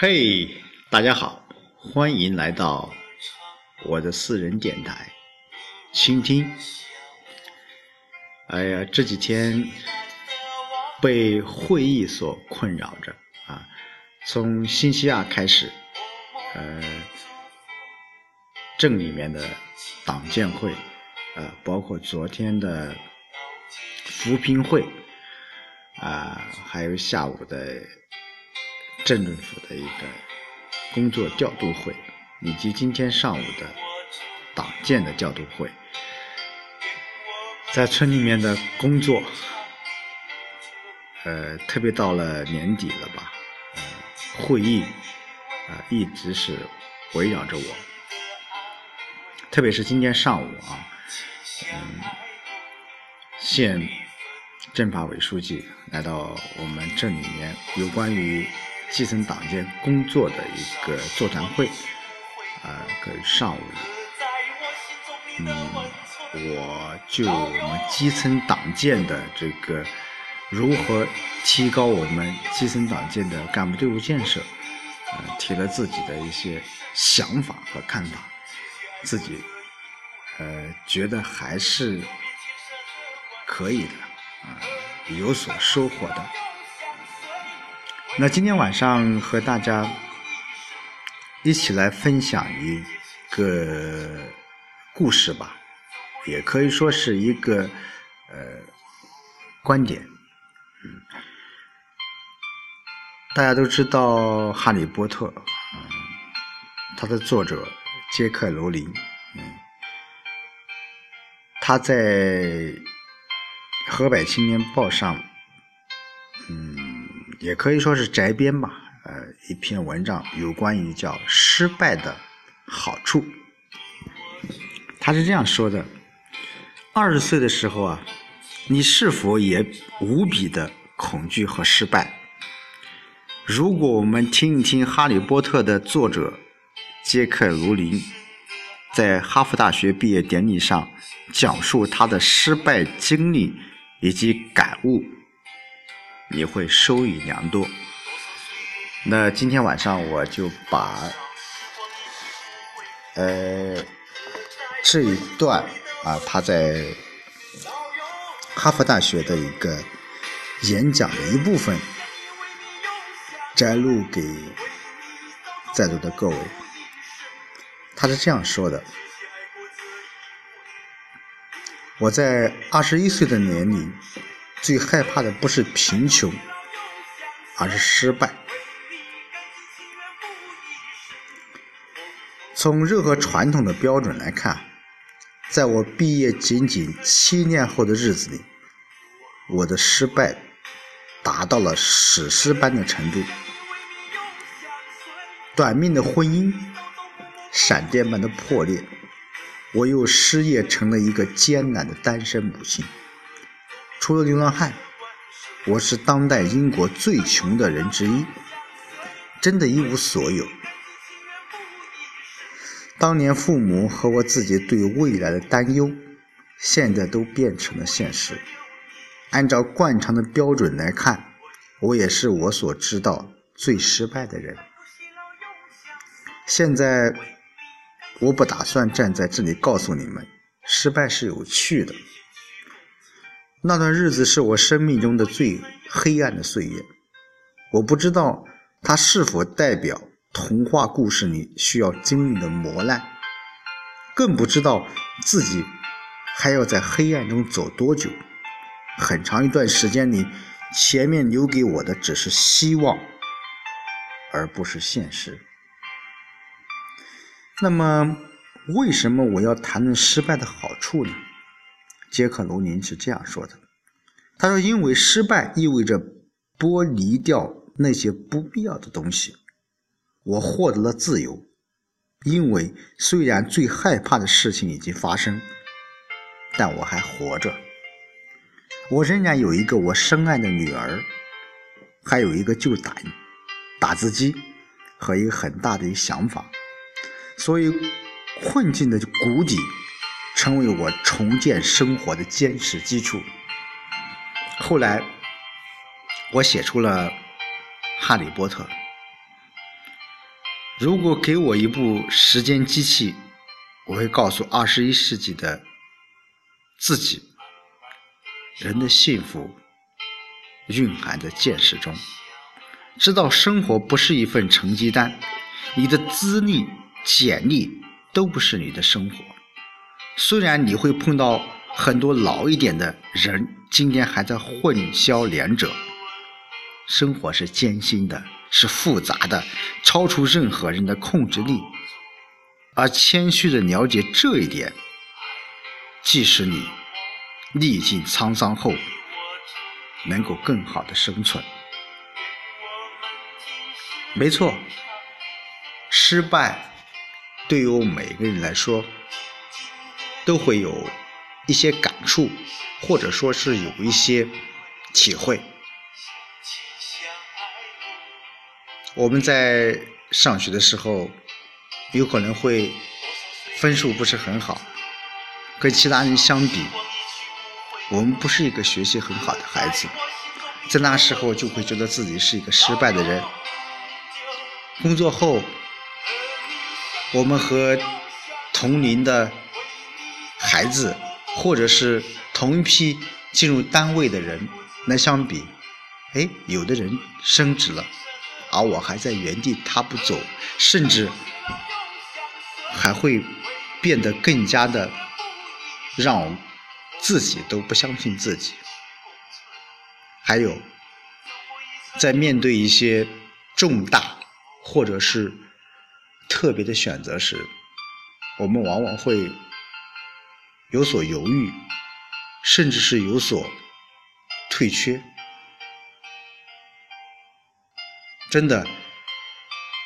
嘿，大家好，欢迎来到我的私人电台，倾听。哎呀，这几天被会议所困扰着啊，从星期二开始，呃，镇里面的党建会，呃，包括昨天的扶贫会，啊，还有下午的。镇政府的一个工作调度会，以及今天上午的党建的调度会，在村里面的工作，呃，特别到了年底了吧，会议啊一直是围绕着我，特别是今天上午啊，嗯，县政法委书记来到我们镇里面，有关于。基层党建工作的一个座谈会，啊，跟上午，嗯，我就我们基层党建的这个如何提高我们基层党建的干部队伍建设，呃，提了自己的一些想法和看法，自己呃觉得还是可以的，啊，有所收获的。那今天晚上和大家一起来分享一个故事吧，也可以说是一个呃观点。嗯，大家都知道《哈利波特》，嗯，它的作者杰克·罗琳，嗯，他在《河北青年报》上，嗯。也可以说是摘编吧，呃，一篇文章有关于叫失败的好处。他是这样说的：二十岁的时候啊，你是否也无比的恐惧和失败？如果我们听一听《哈利波特》的作者杰克·卢林在哈佛大学毕业典礼上讲述他的失败经历以及感悟。你会收益良多。那今天晚上我就把呃这一段啊他在哈佛大学的一个演讲的一部分摘录给在座的各位。他是这样说的：我在二十一岁的年龄。最害怕的不是贫穷，而是失败。从任何传统的标准来看，在我毕业仅仅七年后的日子里，我的失败达到了史诗般的程度。短命的婚姻，闪电般的破裂，我又失业，成了一个艰难的单身母亲。除了流浪汉，我是当代英国最穷的人之一，真的一无所有。当年父母和我自己对未来的担忧，现在都变成了现实。按照惯常的标准来看，我也是我所知道最失败的人。现在，我不打算站在这里告诉你们，失败是有趣的。那段日子是我生命中的最黑暗的岁月，我不知道它是否代表童话故事里需要经历的磨难，更不知道自己还要在黑暗中走多久。很长一段时间里，前面留给我的只是希望，而不是现实。那么，为什么我要谈论失败的好处呢？杰克·罗宁是这样说的：“他说，因为失败意味着剥离掉那些不必要的东西。我获得了自由，因为虽然最害怕的事情已经发生，但我还活着。我仍然有一个我深爱的女儿，还有一个旧打打字机和一个很大的一个想法。所以，困境的谷底。”成为我重建生活的坚实基础。后来，我写出了《哈利波特》。如果给我一部时间机器，我会告诉二十一世纪的自己：人的幸福蕴含在见识中。知道生活不是一份成绩单，你的资历、简历都不是你的生活。虽然你会碰到很多老一点的人，今天还在混淆两者。生活是艰辛的，是复杂的，超出任何人的控制力。而谦虚的了解这一点，即使你历尽沧桑后，能够更好的生存。没错，失败对于我们每个人来说，都会有一些感触，或者说是有一些体会。我们在上学的时候，有可能会分数不是很好，跟其他人相比，我们不是一个学习很好的孩子，在那时候就会觉得自己是一个失败的人。工作后，我们和同龄的孩子，或者是同一批进入单位的人来相比，哎，有的人升职了。而我还在原地踏步走，甚至还会变得更加的让我自己都不相信自己。还有，在面对一些重大或者是特别的选择时，我们往往会有所犹豫，甚至是有所退却。真的，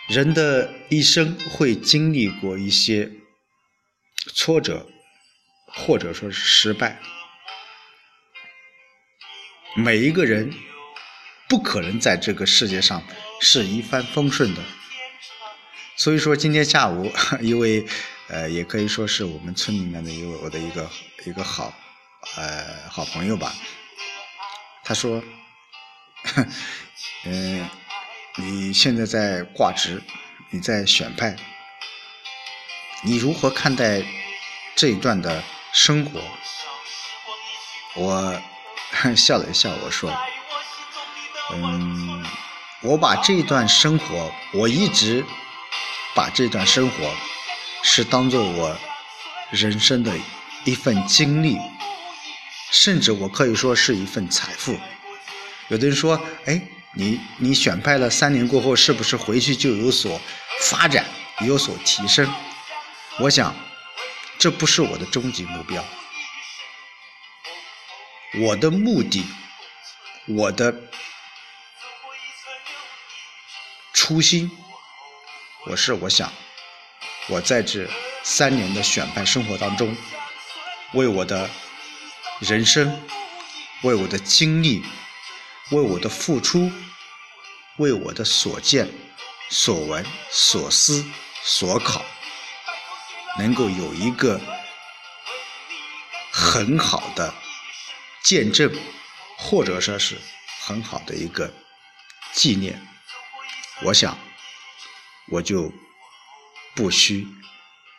人的一生会经历过一些挫折，或者说是失败。每一个人不可能在这个世界上是一帆风顺的。所以说，今天下午 一位呃，也可以说是我们村里面的一位我的一个一个好呃好朋友吧，他说，嗯。你现在在挂职，你在选派，你如何看待这一段的生活？我 笑了一笑，我说：“嗯，我把这一段生活，我一直把这段生活是当做我人生的一份经历，甚至我可以说是一份财富。”有的人说：“哎。”你你选派了三年过后，是不是回去就有所发展、有所提升？我想，这不是我的终极目标。我的目的，我的初心，我是我想，我在这三年的选派生活当中，为我的人生，为我的经历。为我的付出，为我的所见、所闻、所思、所考，能够有一个很好的见证，或者说是很好的一个纪念，我想我就不虚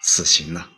此行了。